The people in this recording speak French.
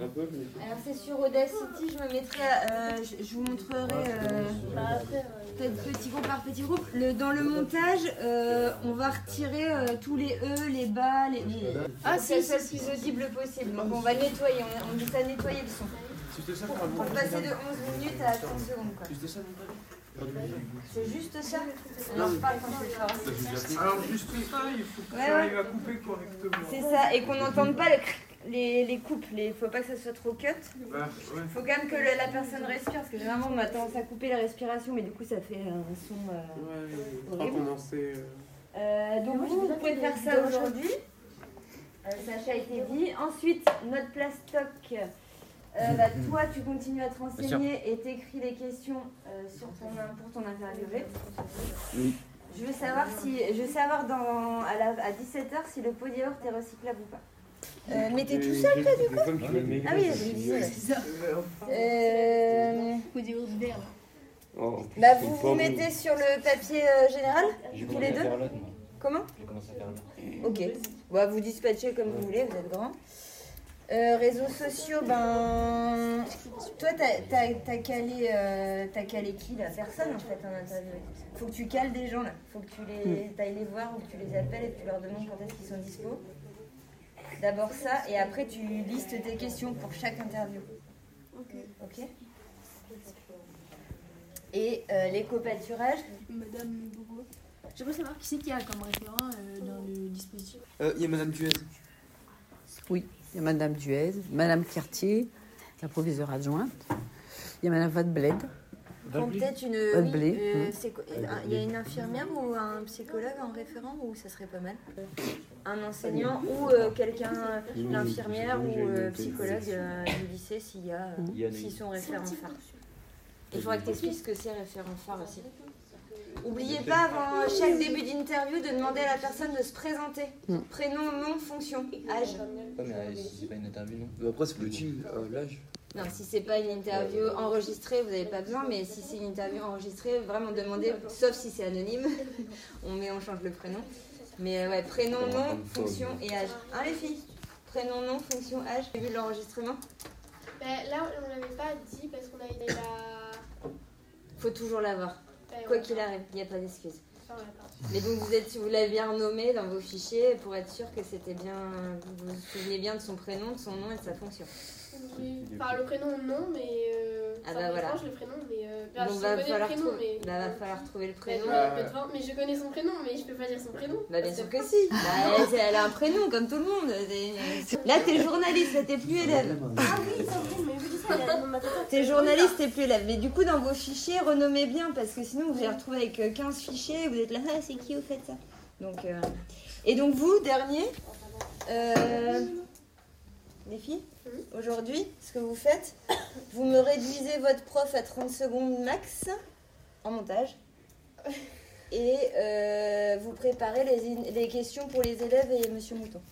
Un peu, mais... Alors c'est sur Audacity, je me mettrai, euh, je, je vous montrerai euh, peut-être petit groupe par petit groupe. Le, dans le montage, euh, on va retirer euh, tous les E, les bas, les... Ah ça soit le plus audible possible. Donc on va nettoyer, on, on dit ça nettoyer le son. Ça, Pour passer de 11 minutes à 30 secondes quoi. Ça, C'est juste ça Alors je parle quand je le ferai. Alors juste ça, il faut que ouais. arrives à couper correctement. C'est ça, et qu'on n'entende pas le cric, les, les coupes. Il faut pas que ça soit trop cut. Bah, ouais. faut quand même que le- la personne respire, parce que généralement on a tendance à couper la respiration, mais du coup ça fait un son... euh, Ouais, commencer. euh, Euh, donc vous, vous pouvez faire ça aujourd'hui. Euh, Sacha a été dit. Ensuite, notre plastoc. Euh, bah, toi, tu continues à te renseigner et t'écris les questions euh, sur ton, pour ton interviewé. Oui. Je veux savoir si, je veux savoir dans, à, la- à 17h si le pot est recyclable ou pas. Euh, mais t'es tout seul toi, du coup Ah oui. C'est ça. Euh. Oh, bah vous vous mettez sur le papier euh, général tous les deux. Comment. Ok. Bah, vous dispatchez comme vous voulez, vous êtes grand. Euh, réseaux sociaux, ben. Toi, t'as t'as- t'as calé, euh, t'as calé qui là? Personne en fait en interview. Faut que tu cales des gens là. Faut que tu les ailles les voir ou que tu les appelles et que tu leur demandes quand est-ce qu'ils sont dispo. D'abord ça, et après tu listes tes questions pour chaque interview. Ok Et euh, les copâturages, Madame Bourgo. J'aimerais savoir qui c'est qui a comme référent euh, dans le dispositif. Euh, Il y a Madame Duez. Oui, il y a Madame Duez, Madame Cartier, la proviseure adjointe. Il y a Madame Vadbled. Peut-être une. Oui, euh, Il y a une infirmière ou un psychologue en référent ou ça serait pas mal? Un enseignant ou euh, quelqu'un, l'infirmière ou euh, psychologue euh, du lycée s'il y a, euh, s'ils sont référents phares. Il faudrait que tu expliques ce que c'est référent phare aussi. Oubliez pas avant chaque début d'interview de demander à la personne de se présenter. Hum. Prénom, nom, fonction, âge. Ouais, mais euh, si c'est pas une interview, non. Après, c'est le team, euh, l'âge. Non, si c'est pas une interview enregistrée, vous n'avez pas besoin, mais si c'est une interview enregistrée, vraiment demandez, sauf si c'est anonyme, on met, on change le prénom. Mais euh, ouais, prénom, nom, fonction et âge. Hein les filles? Prénom, nom, fonction, âge. J'ai vu l'enregistrement? Ben, là, on l'avait pas dit parce qu'on avait la. Faut toujours l'avoir. Ben, Quoi qu'il arrive, il n'y a pas d'excuse. Enfin, pas. Mais donc vous êtes, vous l'avez bien renommé dans vos fichiers pour être sûr que c'était bien, vous vous souvenez bien de son prénom, de son nom et de sa fonction. Oui. Enfin, le prénom, non, mais. Euh... Ah ça bah me voilà. dérange, le prénom, mais. Euh... ben, Donc je va connais le prénom, trouver, mais. bah, va falloir trouver le Ben, prénom. Euh. mais je connais son prénom, mais je peux pas dire son prénom. Bah bien sûr que- que si. Bah, elle, elle a un prénom comme tout le monde. Là t'es journaliste, là t'es plus élève. Ah oui, c'est vrai, mais oui, ça, il a le nom de ma tata. T'es journaliste, t'es plus élève. Mais du coup dans vos fichiers, renommez bien parce que sinon vous allez retrouver avec euh, 15 fichiers et vous êtes là, ah c'est qui vous faites ça? Donc, euh, Et donc vous, dernier, euh, les filles, aujourd'hui, ce que vous faites, vous me réduisez votre prof à 30 secondes max en montage. Et euh, vous préparez les, les questions pour les élèves et Monsieur Mouton.